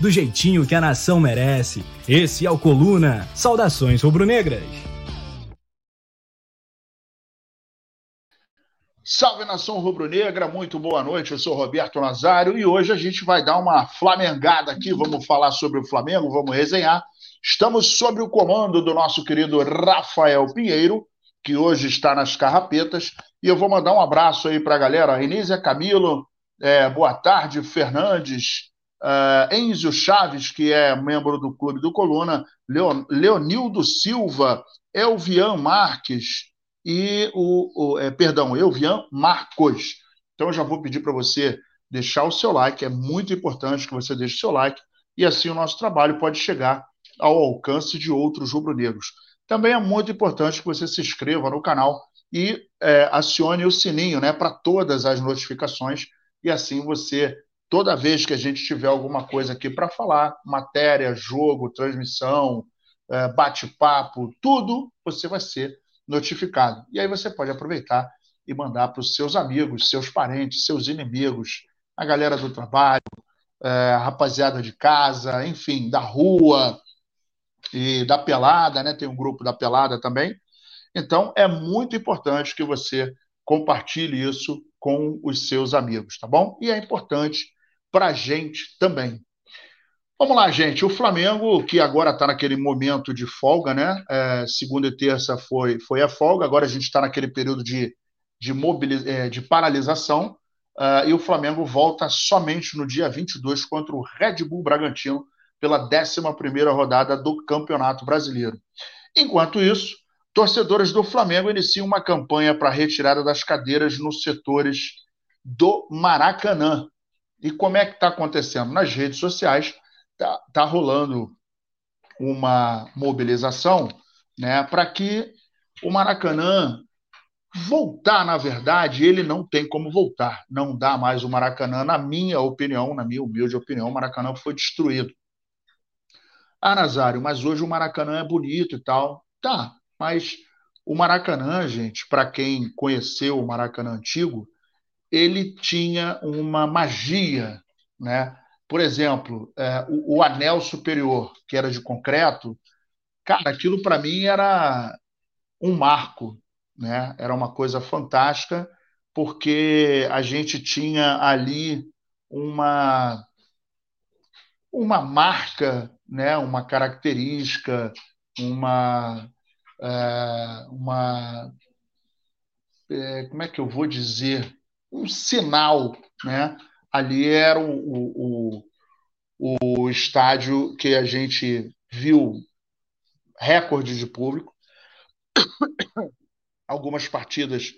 do jeitinho que a nação merece. Esse é o Coluna. Saudações rubro-negras. Salve nação rubro-negra, muito boa noite. Eu sou Roberto Nazário e hoje a gente vai dar uma flamengada aqui. Vamos falar sobre o Flamengo, vamos resenhar. Estamos sob o comando do nosso querido Rafael Pinheiro, que hoje está nas carrapetas. E eu vou mandar um abraço aí para a galera. Inísia Camilo, é, boa tarde, Fernandes, uh, Enzio Chaves, que é membro do Clube do Coluna, Leon, Leonildo Silva, Elvian Marques, e o, o é, perdão, Elvian Marcos. Então eu já vou pedir para você deixar o seu like, é muito importante que você deixe o seu like, e assim o nosso trabalho pode chegar ao alcance de outros rubro-negros. Também é muito importante que você se inscreva no canal e é, acione o sininho né, para todas as notificações, e assim você, toda vez que a gente tiver alguma coisa aqui para falar, matéria, jogo, transmissão, é, bate-papo, tudo, você vai ser notificado. E aí você pode aproveitar e mandar para os seus amigos, seus parentes, seus inimigos, a galera do trabalho, é, a rapaziada de casa, enfim, da rua e da pelada, né? Tem um grupo da pelada também. Então é muito importante que você compartilhe isso com os seus amigos, tá bom? E é importante para a gente também. Vamos lá, gente. O Flamengo, que agora está naquele momento de folga, né? É, segunda e terça foi, foi a folga, agora a gente está naquele período de, de, mobiliz... É, de paralisação. Uh, e o Flamengo volta somente no dia 22 contra o Red Bull Bragantino pela 11 rodada do Campeonato Brasileiro. Enquanto isso, torcedores do Flamengo iniciam uma campanha para retirada das cadeiras nos setores do Maracanã. E como é que está acontecendo? Nas redes sociais, tá, tá rolando uma mobilização né, para que o Maracanã voltar, na verdade, ele não tem como voltar. Não dá mais o Maracanã, na minha opinião, na minha humilde opinião, o Maracanã foi destruído. Ah, Nazário, mas hoje o Maracanã é bonito e tal. Tá, mas o Maracanã, gente, para quem conheceu o Maracanã antigo, ele tinha uma magia, né? Por exemplo, é, o, o, anel superior, que era de concreto, cara, aquilo para mim era um marco, né? Era uma coisa fantástica, porque a gente tinha ali uma uma marca, né? Uma característica, uma é, uma é, como é que eu vou dizer um sinal, né? ali era o, o, o estádio que a gente viu recorde de público. Algumas partidas,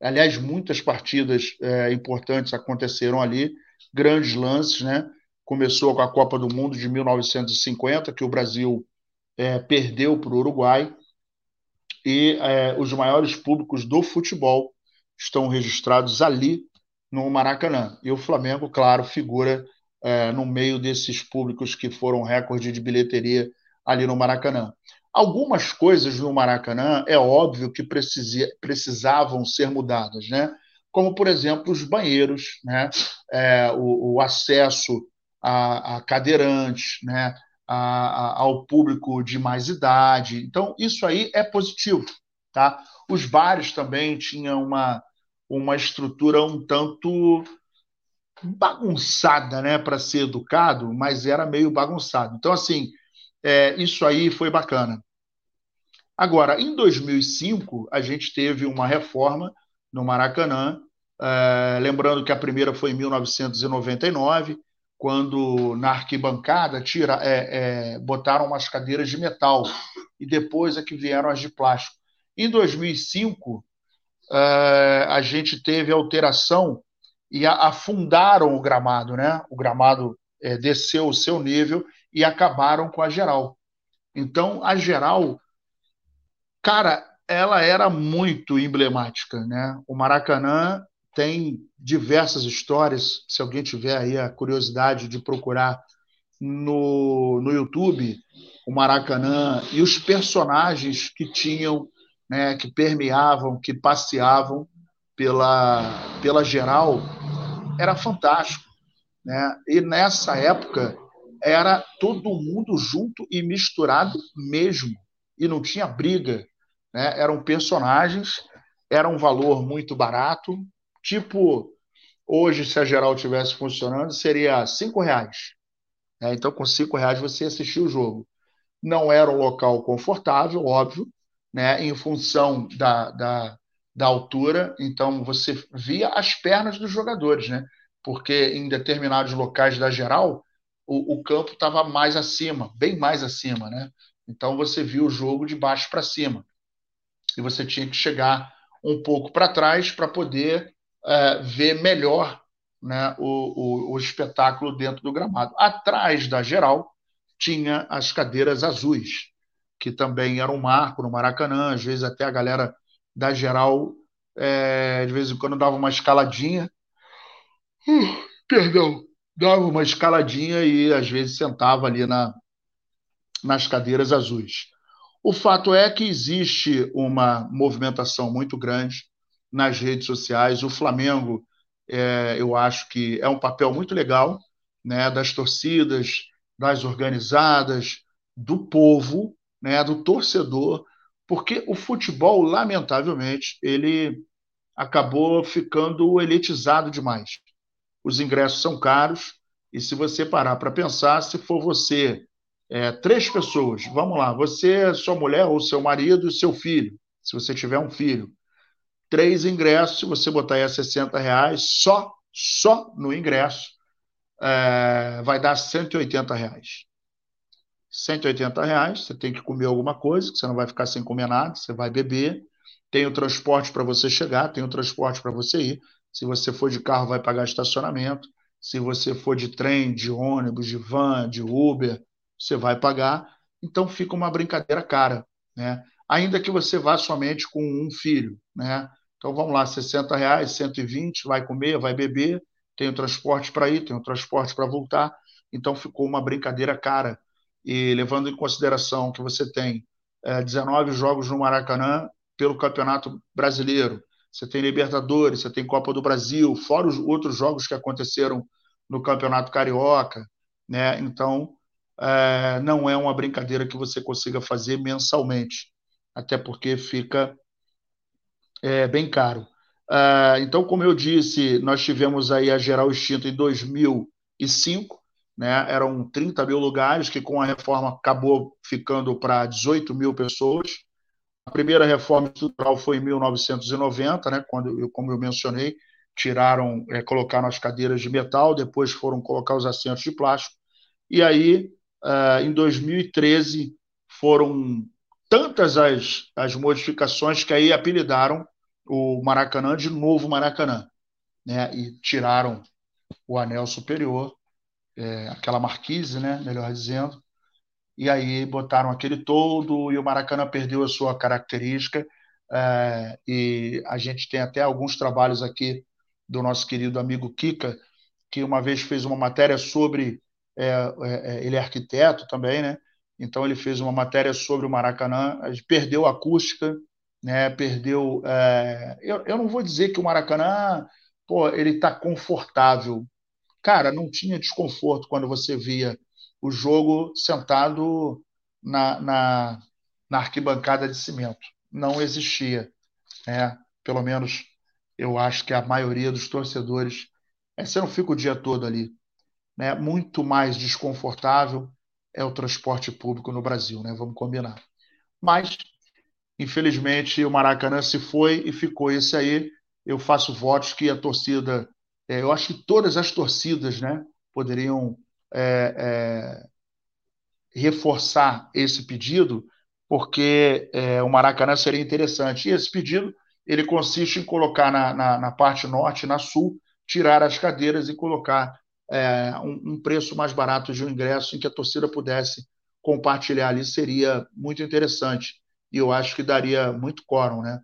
aliás, muitas partidas é, importantes aconteceram ali, grandes lances, né? Começou com a Copa do Mundo de 1950, que o Brasil é, perdeu para o Uruguai, e é, os maiores públicos do futebol estão registrados ali no Maracanã. E o Flamengo, claro, figura é, no meio desses públicos que foram recorde de bilheteria ali no Maracanã. Algumas coisas no Maracanã é óbvio que precisia, precisavam ser mudadas, né? Como, por exemplo, os banheiros, né? É, o, o, acesso a, a cadeirantes, né? A, a, ao público de mais idade. Então, isso aí é positivo. Tá? Os bares também tinham uma, uma estrutura um tanto bagunçada, né, para ser educado, mas era meio bagunçado. Então, assim, é, isso aí foi bacana. Agora, em 2005, a gente teve uma reforma no Maracanã, é, lembrando que a primeira foi em 1999, quando na arquibancada tira, é, é, botaram umas cadeiras de metal e depois é que vieram as de plástico. Em 2005, uh, a gente teve alteração e afundaram o gramado, né? O gramado é, desceu o seu nível e acabaram com a geral. Então, a geral, cara, ela era muito emblemática, né? O Maracanã tem diversas histórias. Se alguém tiver aí a curiosidade de procurar no, no YouTube o Maracanã e os personagens que tinham, né, que permeavam, que passeavam pela, pela geral, era fantástico. Né? E nessa época era todo mundo junto e misturado mesmo. E não tinha briga. Né? Eram personagens, era um valor muito barato. Tipo, hoje, se a geral tivesse funcionando, seria cinco reais. Né? Então, com cinco reais você assistia o jogo. Não era um local confortável, óbvio, né? em função da, da, da altura. Então, você via as pernas dos jogadores, né? porque em determinados locais da geral, o, o campo estava mais acima, bem mais acima. Né? Então, você via o jogo de baixo para cima. E você tinha que chegar um pouco para trás para poder é, ver melhor né, o, o, o espetáculo dentro do gramado. Atrás da geral tinha as cadeiras azuis, que também era um marco no Maracanã, às vezes até a galera da geral, é, de vez em quando dava uma escaladinha, uh, perdão, dava uma escaladinha e às vezes sentava ali na, nas cadeiras azuis. O fato é que existe uma movimentação muito grande nas redes sociais. O Flamengo é, eu acho que é um papel muito legal né, das torcidas, das organizadas, do povo, né, do torcedor, porque o futebol, lamentavelmente, ele acabou ficando elitizado demais. Os ingressos são caros, e se você parar para pensar, se for você, é, três pessoas, vamos lá, você, sua mulher ou seu marido e seu filho, se você tiver um filho, três ingressos, se você botar aí a 60 reais, só, só no ingresso, é, vai dar 180 reais. 180 reais, você tem que comer alguma coisa, que você não vai ficar sem comer nada, você vai beber, tem o transporte para você chegar, tem o transporte para você ir. Se você for de carro, vai pagar estacionamento. Se você for de trem, de ônibus, de van, de Uber, você vai pagar. Então fica uma brincadeira cara, né? Ainda que você vá somente com um filho, né? Então vamos lá, 60 reais, 120, vai comer, vai beber, tem o transporte para ir, tem o transporte para voltar. Então ficou uma brincadeira cara. E levando em consideração que você tem é, 19 jogos no Maracanã pelo Campeonato Brasileiro, você tem Libertadores, você tem Copa do Brasil, fora os outros jogos que aconteceram no Campeonato Carioca, né? Então é, não é uma brincadeira que você consiga fazer mensalmente, até porque fica é, bem caro. Uh, então, como eu disse, nós tivemos aí a Geral Extinta em 2005, né? eram 30 mil lugares, que com a reforma acabou ficando para 18 mil pessoas. A primeira reforma estrutural foi em 1990, né? quando, como eu mencionei, tiraram, é, colocaram as cadeiras de metal, depois foram colocar os assentos de plástico. E aí, uh, em 2013, foram tantas as, as modificações que aí apelidaram o Maracanã de novo Maracanã, né? E tiraram o anel superior, é, aquela marquise, né? Melhor dizendo, e aí botaram aquele todo e o Maracanã perdeu a sua característica. É, e a gente tem até alguns trabalhos aqui do nosso querido amigo Kika, que uma vez fez uma matéria sobre. É, é, é ele é arquiteto também, né? Então ele fez uma matéria sobre o Maracanã, perdeu a acústica, né? Perdeu. É... Eu, eu não vou dizer que o Maracanã, pô, ele está confortável. Cara, não tinha desconforto quando você via o jogo sentado na, na, na arquibancada de cimento. Não existia, né? Pelo menos eu acho que a maioria dos torcedores. É, você não fica o dia todo ali. Né? Muito mais desconfortável é o transporte público no Brasil, né? Vamos combinar. Mas, infelizmente, o Maracanã se foi e ficou esse aí. Eu faço votos que a torcida, é, eu acho que todas as torcidas, né, poderiam é, é, reforçar esse pedido, porque é, o Maracanã seria interessante. E esse pedido ele consiste em colocar na, na, na parte norte, na sul, tirar as cadeiras e colocar é, um, um, preço mais barato de um ingresso em que a torcida pudesse compartilhar ali seria muito interessante. E eu acho que daria muito quórum, né?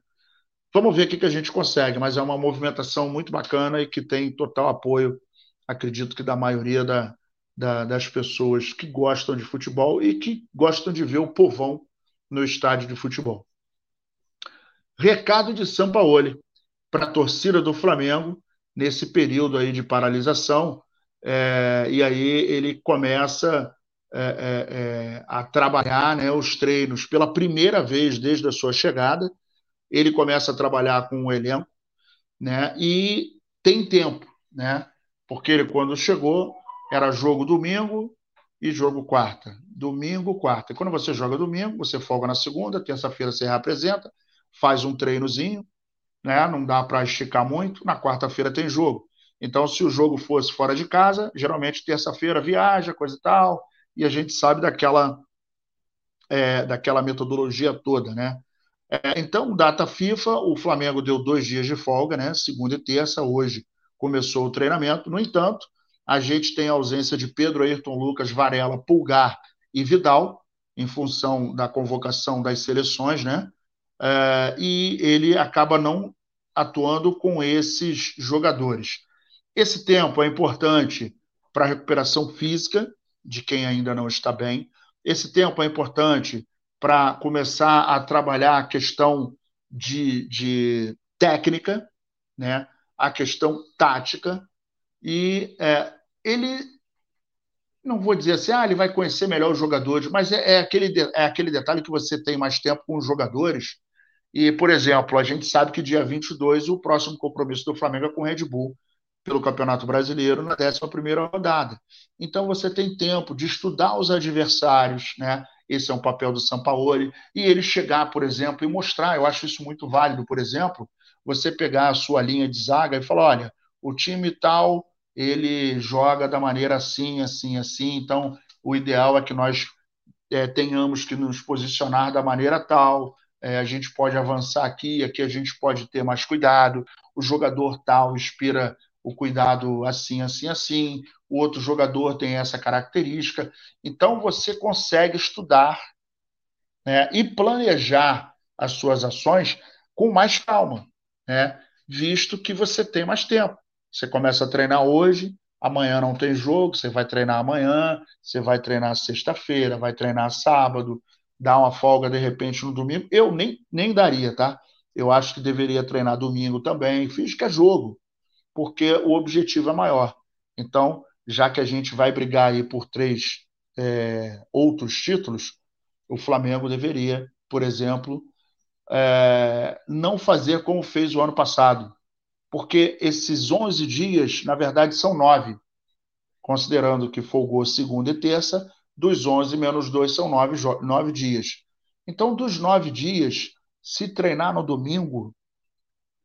Vamos ver o que a gente consegue, mas é uma movimentação muito bacana e que tem total apoio, acredito que da maioria da, da, das pessoas que gostam de futebol e que gostam de ver o povão no estádio de futebol. Recado de Sampaoli para a torcida do Flamengo nesse período aí de paralisação. É, e aí ele começa é, é, é, a trabalhar né, os treinos pela primeira vez desde a sua chegada. Ele começa a trabalhar com o elenco né, e tem tempo, né, porque ele, quando chegou, era jogo domingo e jogo quarta. Domingo, quarta. E quando você joga domingo, você folga na segunda, terça-feira você reapresenta, faz um treinozinho, né, não dá para esticar muito, na quarta-feira tem jogo. Então, se o jogo fosse fora de casa, geralmente terça-feira viaja, coisa e tal, e a gente sabe daquela, é, daquela metodologia toda, né? É, então, data FIFA, o Flamengo deu dois dias de folga, né? Segunda e terça, hoje começou o treinamento. No entanto, a gente tem a ausência de Pedro Ayrton Lucas, Varela, Pulgar e Vidal, em função da convocação das seleções, né? É, e ele acaba não atuando com esses jogadores. Esse tempo é importante para a recuperação física de quem ainda não está bem. Esse tempo é importante para começar a trabalhar a questão de, de técnica, né? a questão tática, e é, ele, não vou dizer assim, ah, ele vai conhecer melhor os jogadores, mas é, é, aquele, é aquele detalhe que você tem mais tempo com os jogadores. E, por exemplo, a gente sabe que dia 22 o próximo compromisso do Flamengo é com o Red Bull pelo Campeonato Brasileiro na 11 rodada. Então você tem tempo de estudar os adversários, né? Esse é um papel do Sampaoli. E ele chegar, por exemplo, e mostrar, eu acho isso muito válido, por exemplo, você pegar a sua linha de zaga e falar, olha, o time tal, ele joga da maneira assim, assim, assim, então o ideal é que nós é, tenhamos que nos posicionar da maneira tal, é, a gente pode avançar aqui, aqui a gente pode ter mais cuidado, o jogador tal inspira o cuidado assim, assim, assim, o outro jogador tem essa característica. Então você consegue estudar né, e planejar as suas ações com mais calma, né, visto que você tem mais tempo. Você começa a treinar hoje, amanhã não tem jogo, você vai treinar amanhã, você vai treinar sexta-feira, vai treinar sábado, dá uma folga de repente no domingo. Eu nem, nem daria, tá? Eu acho que deveria treinar domingo também. Fiz que é jogo porque o objetivo é maior. Então, já que a gente vai brigar aí por três é, outros títulos, o Flamengo deveria, por exemplo, é, não fazer como fez o ano passado, porque esses 11 dias, na verdade, são nove, considerando que folgou segunda e terça, dos 11 menos dois são nove, nove dias. Então, dos nove dias, se treinar no domingo,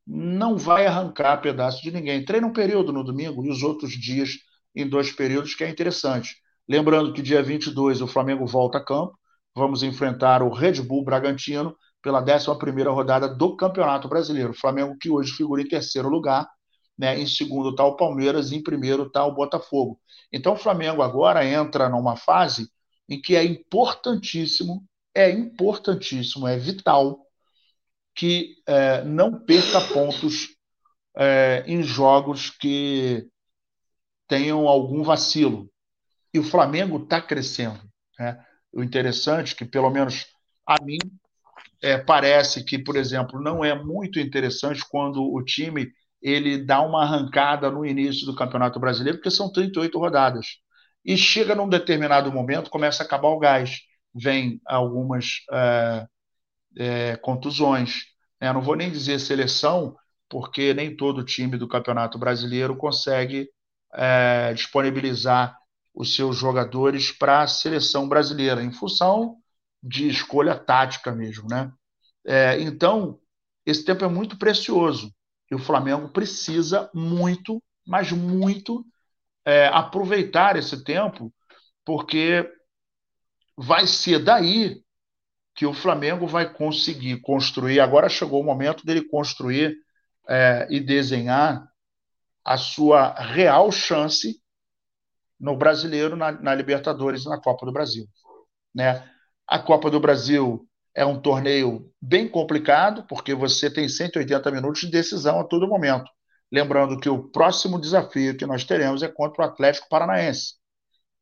não vai arrancar pedaço de ninguém. Treina um período no domingo e os outros dias em dois períodos, que é interessante. Lembrando que dia 22 o Flamengo volta a campo, vamos enfrentar o Red Bull Bragantino pela 11 rodada do Campeonato Brasileiro. O Flamengo que hoje figura em terceiro lugar, né? em segundo está o Palmeiras, em primeiro está o Botafogo. Então o Flamengo agora entra numa fase em que é importantíssimo, é importantíssimo, é vital que é, não perca pontos é, em jogos que tenham algum vacilo. E o Flamengo está crescendo. Né? O interessante é que, pelo menos a mim, é, parece que, por exemplo, não é muito interessante quando o time ele dá uma arrancada no início do Campeonato Brasileiro, porque são 38 rodadas. E chega num determinado momento, começa a acabar o gás. Vem algumas é, é, contusões. Né? Não vou nem dizer seleção, porque nem todo time do Campeonato Brasileiro consegue é, disponibilizar os seus jogadores para a seleção brasileira, em função de escolha tática mesmo. Né? É, então, esse tempo é muito precioso e o Flamengo precisa muito, mas muito, é, aproveitar esse tempo, porque vai ser daí que o Flamengo vai conseguir construir. Agora chegou o momento dele construir é, e desenhar a sua real chance no brasileiro, na, na Libertadores e na Copa do Brasil. né? A Copa do Brasil é um torneio bem complicado, porque você tem 180 minutos de decisão a todo momento. Lembrando que o próximo desafio que nós teremos é contra o Atlético Paranaense,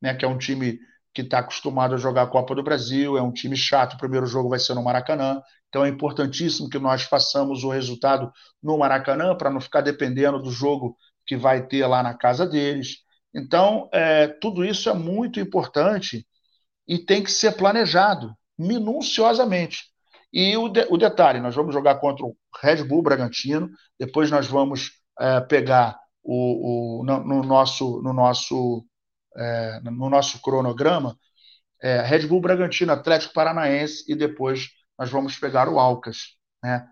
né, que é um time que está acostumado a jogar a Copa do Brasil, é um time chato, o primeiro jogo vai ser no Maracanã, então é importantíssimo que nós façamos o resultado no Maracanã, para não ficar dependendo do jogo que vai ter lá na casa deles. Então, é, tudo isso é muito importante e tem que ser planejado minuciosamente. E o, de, o detalhe, nós vamos jogar contra o Red Bull Bragantino, depois nós vamos é, pegar o, o no, no, nosso, no, nosso, é, no nosso cronograma é, Red Bull Bragantino, Atlético Paranaense e depois nós vamos pegar o Alcas. Né?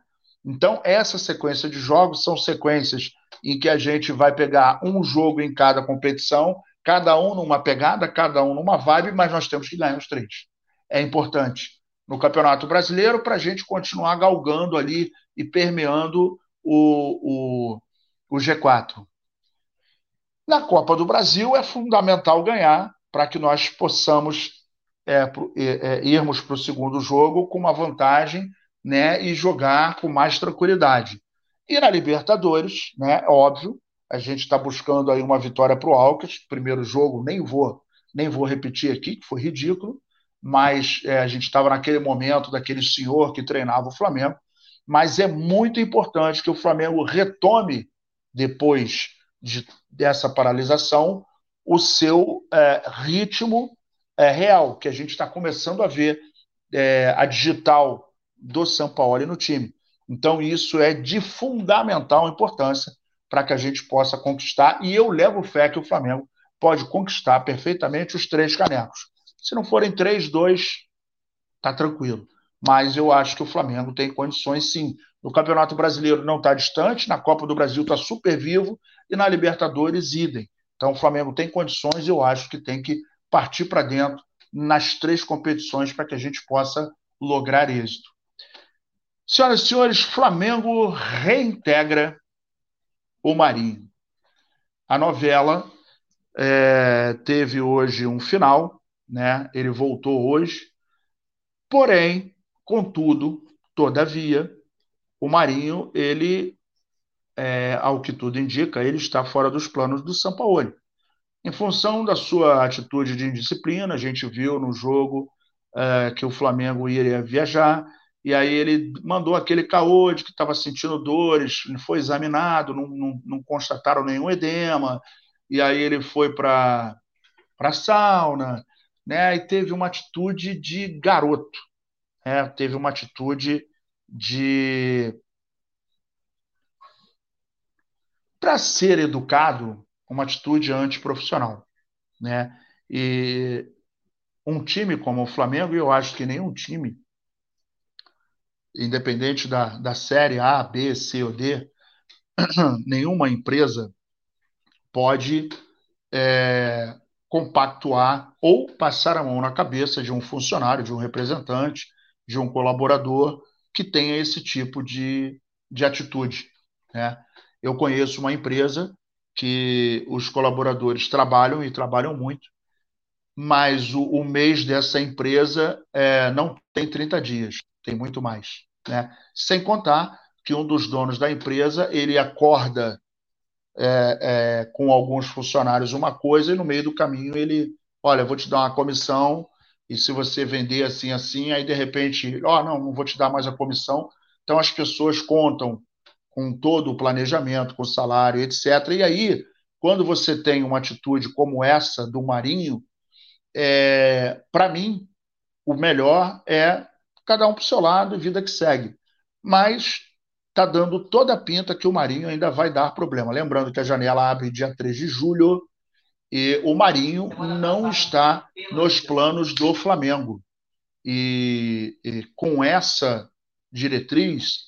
Então, essa sequência de jogos são sequências em que a gente vai pegar um jogo em cada competição, cada um numa pegada, cada um numa vibe, mas nós temos que ganhar os três. É importante no Campeonato Brasileiro para a gente continuar galgando ali e permeando o, o, o G4. Na Copa do Brasil é fundamental ganhar para que nós possamos é, é, irmos para o segundo jogo com uma vantagem né, e jogar com mais tranquilidade. E na Libertadores, né, óbvio, a gente está buscando aí uma vitória para o Alcas. Primeiro jogo, nem vou, nem vou repetir aqui, que foi ridículo, mas é, a gente estava naquele momento daquele senhor que treinava o Flamengo. Mas é muito importante que o Flamengo retome, depois de, dessa paralisação, o seu é, ritmo é, real, que a gente está começando a ver é, a digital do São Paulo no time. Então, isso é de fundamental importância para que a gente possa conquistar, e eu levo fé que o Flamengo pode conquistar perfeitamente os três canecos. Se não forem três, dois, tá tranquilo. Mas eu acho que o Flamengo tem condições sim. No Campeonato Brasileiro não está distante, na Copa do Brasil está super vivo e na Libertadores idem. Então o Flamengo tem condições e eu acho que tem que partir para dentro nas três competições para que a gente possa lograr êxito. Senhoras e senhores, Flamengo reintegra o Marinho. A novela é, teve hoje um final, né? Ele voltou hoje. Porém, contudo, todavia, o Marinho, ele, é, ao que tudo indica, ele está fora dos planos do São Paulo. Em função da sua atitude de indisciplina, a gente viu no jogo é, que o Flamengo iria viajar, e aí ele mandou aquele caô de que estava sentindo dores, foi examinado, não, não, não, constataram nenhum edema, e aí ele foi para a sauna, né? E teve uma atitude de garoto, né? teve uma atitude de. Para ser educado, uma atitude antiprofissional. Né? E um time como o Flamengo, eu acho que nenhum time independente da, da série A, B, C ou D, nenhuma empresa pode é, compactuar ou passar a mão na cabeça de um funcionário, de um representante, de um colaborador que tenha esse tipo de, de atitude. Né? Eu conheço uma empresa que os colaboradores trabalham e trabalham muito, mas o, o mês dessa empresa é, não tem 30 dias tem muito mais. Né? Sem contar que um dos donos da empresa ele acorda é, é, com alguns funcionários uma coisa e no meio do caminho ele, olha, vou te dar uma comissão e se você vender assim assim, aí de repente, ó, oh, não, não vou te dar mais a comissão. Então as pessoas contam com todo o planejamento, com o salário, etc. E aí, quando você tem uma atitude como essa do Marinho, é, para mim, o melhor é cada um para o seu lado, vida que segue. Mas está dando toda a pinta que o Marinho ainda vai dar problema. Lembrando que a janela abre dia 3 de julho e o Marinho não está nos planos do Flamengo. E, e com essa diretriz,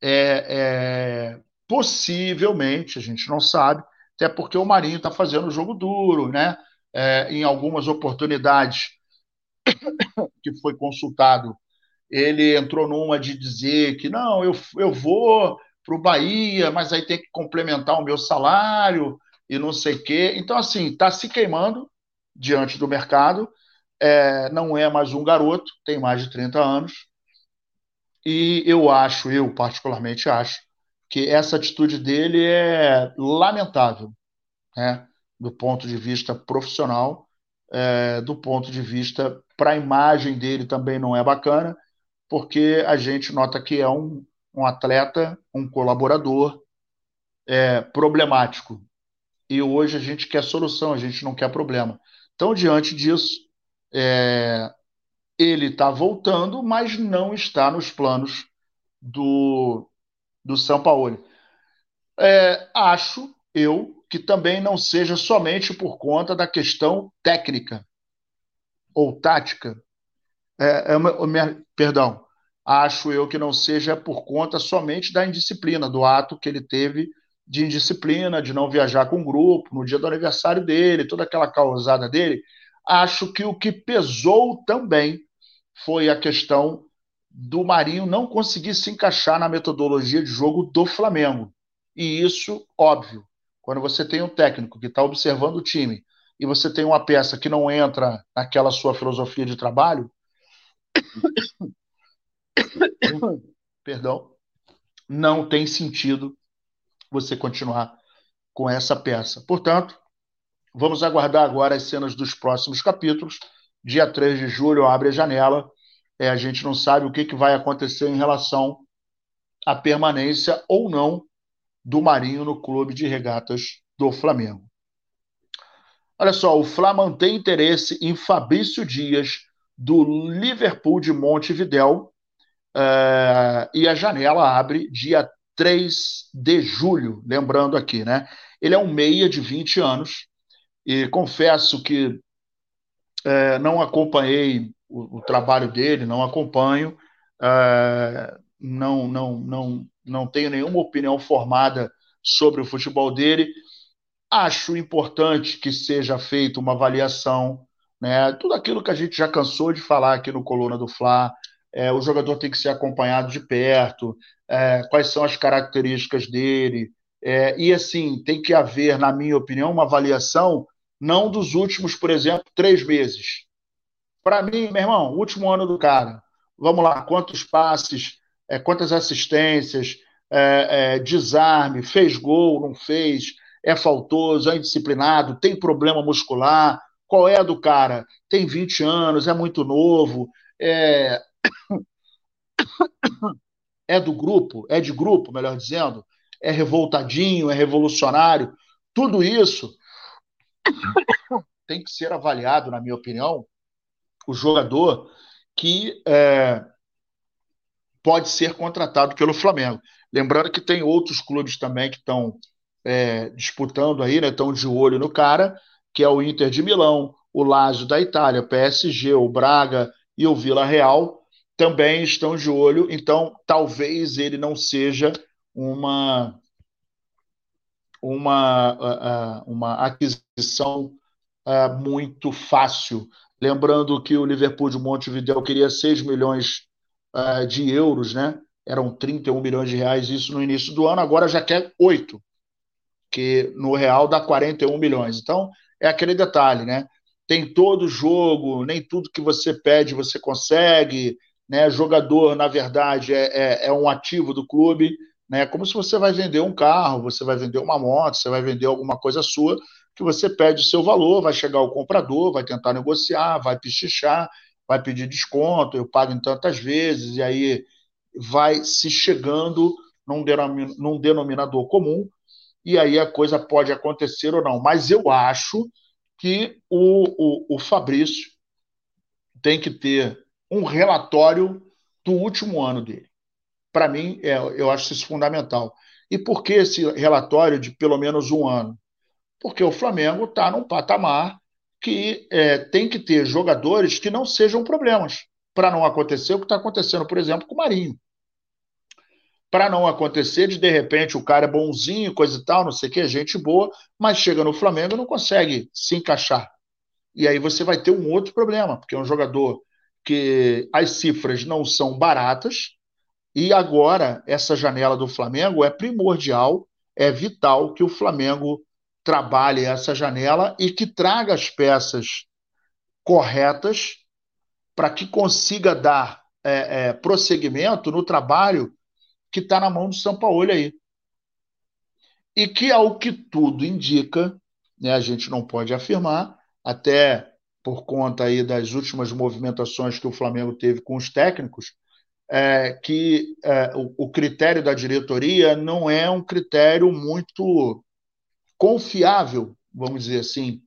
é, é, possivelmente, a gente não sabe, até porque o Marinho está fazendo o jogo duro, né? É, em algumas oportunidades que foi consultado ele entrou numa de dizer que não, eu, eu vou para o Bahia, mas aí tem que complementar o meu salário e não sei o quê. Então, assim, está se queimando diante do mercado, é, não é mais um garoto, tem mais de 30 anos, e eu acho, eu particularmente acho, que essa atitude dele é lamentável, né? do ponto de vista profissional, é, do ponto de vista para a imagem dele também não é bacana, porque a gente nota que é um, um atleta, um colaborador é, problemático. E hoje a gente quer solução, a gente não quer problema. Então, diante disso, é, ele está voltando, mas não está nos planos do, do São Paulo. É, acho eu que também não seja somente por conta da questão técnica ou tática. É, é, perdão, acho eu que não seja por conta somente da indisciplina, do ato que ele teve de indisciplina, de não viajar com o grupo, no dia do aniversário dele, toda aquela causada dele. Acho que o que pesou também foi a questão do Marinho não conseguir se encaixar na metodologia de jogo do Flamengo. E isso, óbvio, quando você tem um técnico que está observando o time e você tem uma peça que não entra naquela sua filosofia de trabalho, perdão, não tem sentido você continuar com essa peça. Portanto, vamos aguardar agora as cenas dos próximos capítulos. Dia 3 de julho abre a janela. É, a gente não sabe o que, que vai acontecer em relação à permanência ou não do Marinho no clube de regatas do Flamengo. Olha só, o Fla mantém interesse em Fabrício Dias, do Liverpool de Montevidéu, uh, e a janela abre dia 3 de julho, lembrando aqui, né? Ele é um meia de 20 anos, e confesso que uh, não acompanhei o, o, trabalho dele, não acompanho, uh, não, não, não, não tenho nenhuma opinião formada sobre o futebol dele. Acho importante que seja feita uma avaliação, né? Tudo aquilo que a gente já cansou de falar aqui no Coluna do Fla. É, o jogador tem que ser acompanhado de perto, é, quais são as características dele. É, e assim, tem que haver, na minha opinião, uma avaliação não dos últimos, por exemplo, três meses. Para mim, meu irmão, último ano do cara. Vamos lá, quantos passes, é, quantas assistências, é, é, desarme, fez gol, não fez, é faltoso, é indisciplinado, tem problema muscular. Qual é a do cara? Tem 20 anos, é muito novo, é, é do grupo, é de grupo, melhor dizendo, é revoltadinho, é revolucionário. Tudo isso tem que ser avaliado, na minha opinião, o jogador que é, pode ser contratado pelo Flamengo. Lembrando que tem outros clubes também que estão é, disputando aí, né, estão de olho no cara, que é o Inter de Milão, o Lazio da Itália, o PSG, o Braga e o Vila Real também estão de olho, então talvez ele não seja uma uma, uma aquisição muito fácil. Lembrando que o Liverpool de Montevideo queria 6 milhões de euros, né? Eram 31 milhões de reais isso no início do ano, agora já quer 8, que no real dá 41 milhões. Então, é aquele detalhe, né? Tem todo jogo, nem tudo que você pede você consegue, né? Jogador, na verdade, é, é, é um ativo do clube, né? Como se você vai vender um carro, você vai vender uma moto, você vai vender alguma coisa sua, que você pede o seu valor, vai chegar o comprador, vai tentar negociar, vai pichichar, vai pedir desconto, eu pago em tantas vezes, e aí vai se chegando num, num denominador comum, e aí a coisa pode acontecer ou não. Mas eu acho que o, o, o Fabrício tem que ter um relatório do último ano dele. Para mim, é, eu acho isso fundamental. E por que esse relatório de pelo menos um ano? Porque o Flamengo está num patamar que é, tem que ter jogadores que não sejam problemas, para não acontecer o que está acontecendo, por exemplo, com o Marinho. Para não acontecer de, de repente, o cara é bonzinho, coisa e tal, não sei o que, gente boa, mas chega no Flamengo e não consegue se encaixar. E aí você vai ter um outro problema, porque é um jogador que as cifras não são baratas, e agora essa janela do Flamengo é primordial, é vital que o Flamengo trabalhe essa janela e que traga as peças corretas para que consiga dar é, é, prosseguimento no trabalho que está na mão do São Paulo aí. E que, ao que tudo indica, né, a gente não pode afirmar, até por conta aí das últimas movimentações que o Flamengo teve com os técnicos, é, que é, o, o, critério da diretoria não é um critério muito confiável, vamos dizer assim,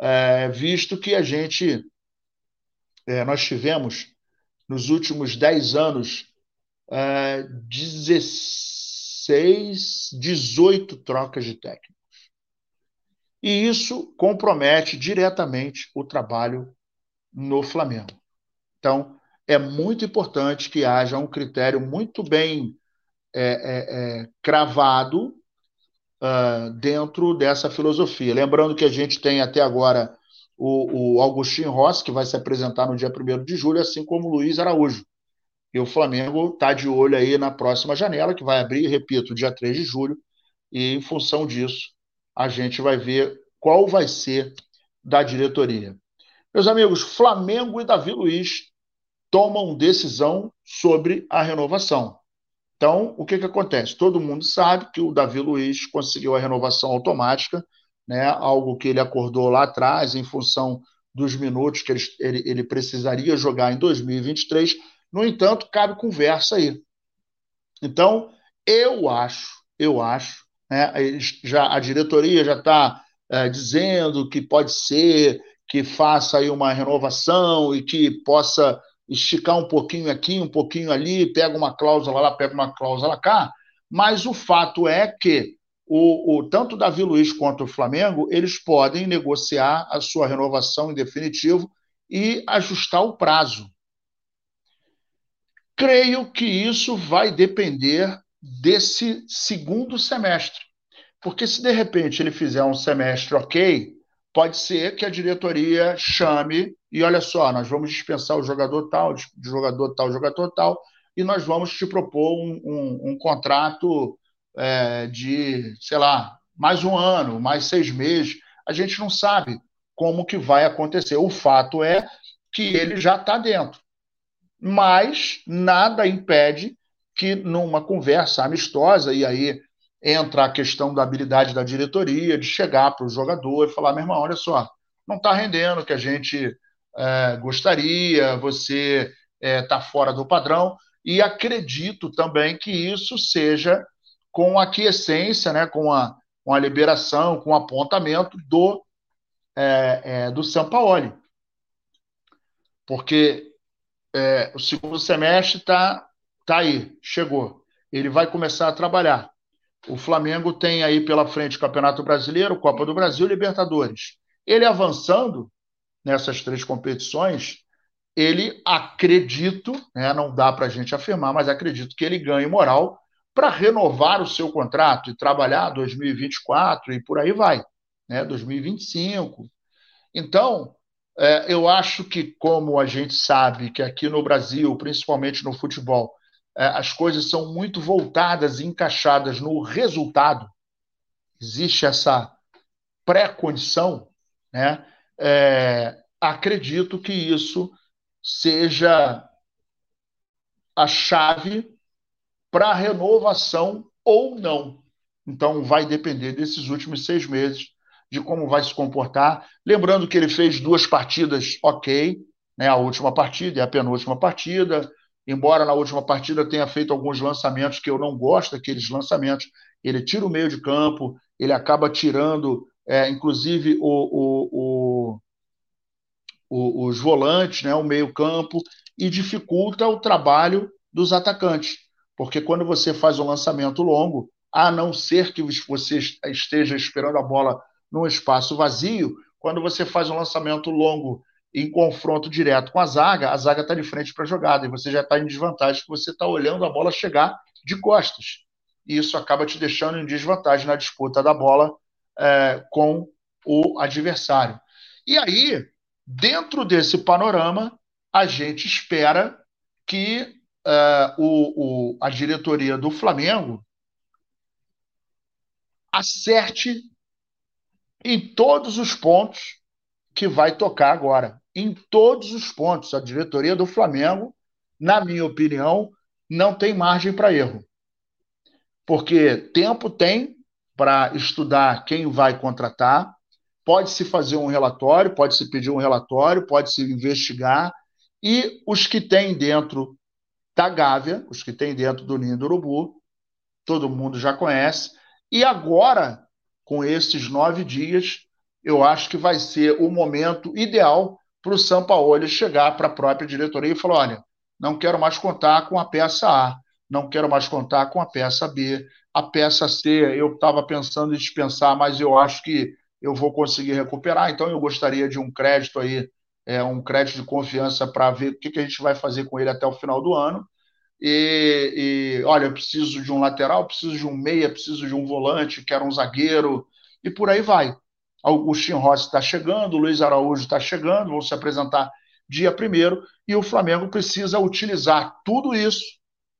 é, visto que a gente, é, nós tivemos nos últimos 10 anos 16, é, 18 trocas de técnicos. E isso compromete diretamente o trabalho no Flamengo. Então, é muito importante que haja um critério muito bem é, é, é, cravado uh, dentro dessa filosofia. Lembrando que a gente tem até agora o, o Augustinho Rossi, que vai se apresentar no dia 1 de julho, assim como o Luiz Araújo. E o Flamengo está de olho aí na próxima janela, que vai abrir, repito, dia 3 de julho, e em função disso, a gente vai ver qual vai ser da diretoria. Meus amigos, Flamengo e Davi Luiz tomam decisão sobre a renovação. Então, o que, que acontece? Todo mundo sabe que o Davi Luiz conseguiu a renovação automática, né? algo que ele acordou lá atrás, em função dos minutos que ele, ele, ele precisaria jogar em 2023. No entanto, cabe conversa aí. Então, eu acho, eu acho, né? já, a diretoria já está é, dizendo que pode ser que faça aí uma renovação e que possa esticar um pouquinho aqui, um pouquinho ali, pega uma cláusula lá, pega uma cláusula cá, mas o fato é que o, o, tanto Davi Luiz quanto o Flamengo, eles podem negociar a sua renovação em definitivo e ajustar o prazo. Creio que isso vai depender desse segundo semestre. Porque se de repente ele fizer um semestre ok, pode ser que a diretoria chame e olha só, nós vamos dispensar o jogador tal, de jogador tal, jogador tal, e nós vamos te propor um, um, um contrato é, de, sei lá, mais um ano, mais seis meses. A gente não sabe como que vai acontecer. O fato é que ele já está dentro. Mas nada impede que numa conversa amistosa, e aí entra a questão da habilidade da diretoria de chegar para o jogador e falar: meu irmão, olha só, não está rendendo o que a gente é, gostaria, você está é, tá fora do padrão, e acredito também que isso seja com a aquiescência, né, com, a, com a liberação, com o apontamento do, é, é do Sampaoli. Porque é, o segundo semestre está tá aí, chegou. Ele vai começar a trabalhar. O Flamengo tem aí pela frente Campeonato Brasileiro, Copa do Brasil Libertadores. Ele avançando nessas três competições, ele acredito, né, não dá para a gente afirmar, mas acredito que ele ganhe moral para renovar o seu contrato e trabalhar 2024 e por aí vai, né, 2025. Então, é, eu acho que, como a gente sabe que aqui no Brasil, principalmente no futebol, as coisas são muito voltadas e encaixadas no resultado, existe essa pré-condição, né? É, acredito que isso seja a chave para a renovação ou não. Então, vai depender desses últimos seis meses de como vai se comportar. Lembrando que ele fez duas partidas ok, né? a última partida e a penúltima partida embora na última partida tenha feito alguns lançamentos que eu não gosto daqueles lançamentos, ele tira o meio de campo, ele acaba tirando, é, inclusive, o, o, o, os volantes, né, o meio campo, e dificulta o trabalho dos atacantes. Porque quando você faz um lançamento longo, a não ser que você esteja esperando a bola num espaço vazio, quando você faz um lançamento longo em confronto direto com a zaga, a zaga está de frente para a jogada e você já está em desvantagem, porque você está olhando a bola chegar de costas. E isso acaba te deixando em desvantagem na disputa da bola é, com o adversário. E aí, dentro desse panorama, a gente espera que é, o, o, a diretoria do Flamengo acerte em todos os pontos que vai tocar agora. em todos os pontos. A diretoria do Flamengo, na minha opinião, não tem margem para erro. Porque tempo tem para estudar quem vai contratar, pode-se fazer um relatório, pode-se pedir um relatório, pode-se investigar, e os que tem dentro da Gávea, os que tem dentro do Ninho do Urubu, todo mundo já conhece, e agora, com esses nove dias, eu acho que vai ser o momento ideal para o Sampaoli chegar para a própria diretoria e falar: olha, não quero mais contar com a peça A, não quero mais contar com a peça B, a peça C eu estava pensando em dispensar, mas eu acho que eu vou conseguir recuperar, então eu gostaria de um crédito aí, é, um crédito de confiança para ver o que, que a gente vai fazer com ele até o final do ano. E, e, olha, eu preciso de um lateral, preciso de um meia, preciso de um volante, quero um zagueiro, e por aí vai. Augustinho Rossi está chegando, Luiz Araújo está chegando, vão se apresentar dia primeiro, e o Flamengo precisa utilizar tudo isso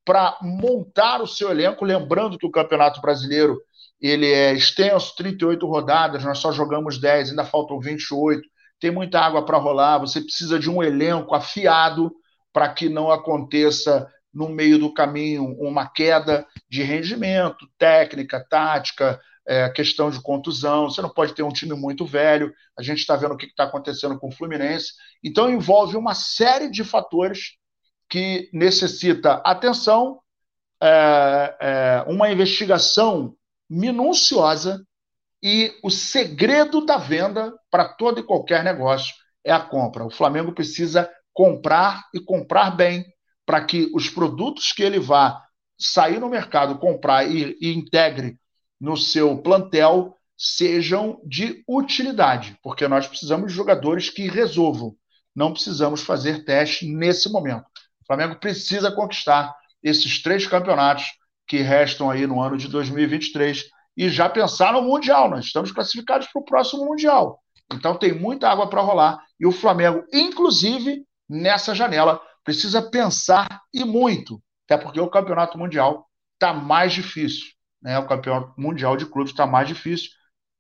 para montar o seu elenco, lembrando que o Campeonato Brasileiro ele é extenso, 38 rodadas, nós só jogamos 10, ainda faltam 28, tem muita água para rolar, você precisa de um elenco afiado para que não aconteça no meio do caminho uma queda de rendimento, técnica, tática, é, questão de contusão. Você não pode ter um time muito velho. A gente está vendo o que está acontecendo com o Fluminense. Então, envolve uma série de fatores que necessita atenção, é, é, uma investigação minuciosa e o segredo da venda para todo e qualquer negócio é a compra. O Flamengo precisa comprar e comprar bem para que os produtos que ele vá sair no mercado, comprar e, e integre no seu plantel sejam de utilidade, porque nós precisamos de jogadores que resolvam. Não precisamos fazer teste nesse momento. O Flamengo precisa conquistar esses três campeonatos que restam aí no ano de 2023 e já pensar no Mundial. Nós estamos classificados para o próximo Mundial. Então tem muita água para rolar e o Flamengo, inclusive nessa janela, precisa pensar e muito, até porque o campeonato mundial está mais difícil. Né? O campeonato mundial de clubes está mais difícil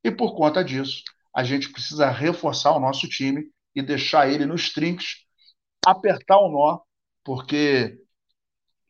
e por conta disso a gente precisa reforçar o nosso time e deixar ele nos trinques, apertar o nó, porque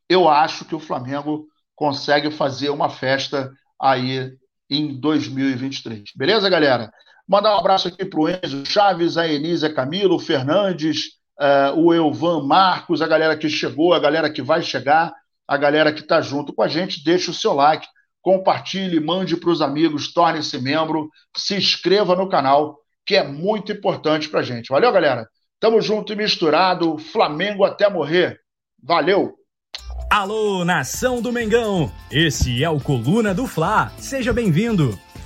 eu acho que o Flamengo consegue fazer uma festa aí em 2023. Beleza, galera? Mandar um abraço aqui para o Enzo Chaves, a Enísia Camilo, o Fernandes, uh, o Elvan Marcos, a galera que chegou, a galera que vai chegar, a galera que está junto com a gente. Deixe o seu like, compartilhe, mande para os amigos, torne-se membro, se inscreva no canal, que é muito importante para a gente. Valeu, galera? Tamo junto e misturado, Flamengo até morrer. Valeu! Alô, nação do Mengão! Esse é o Coluna do Fla. Seja bem-vindo!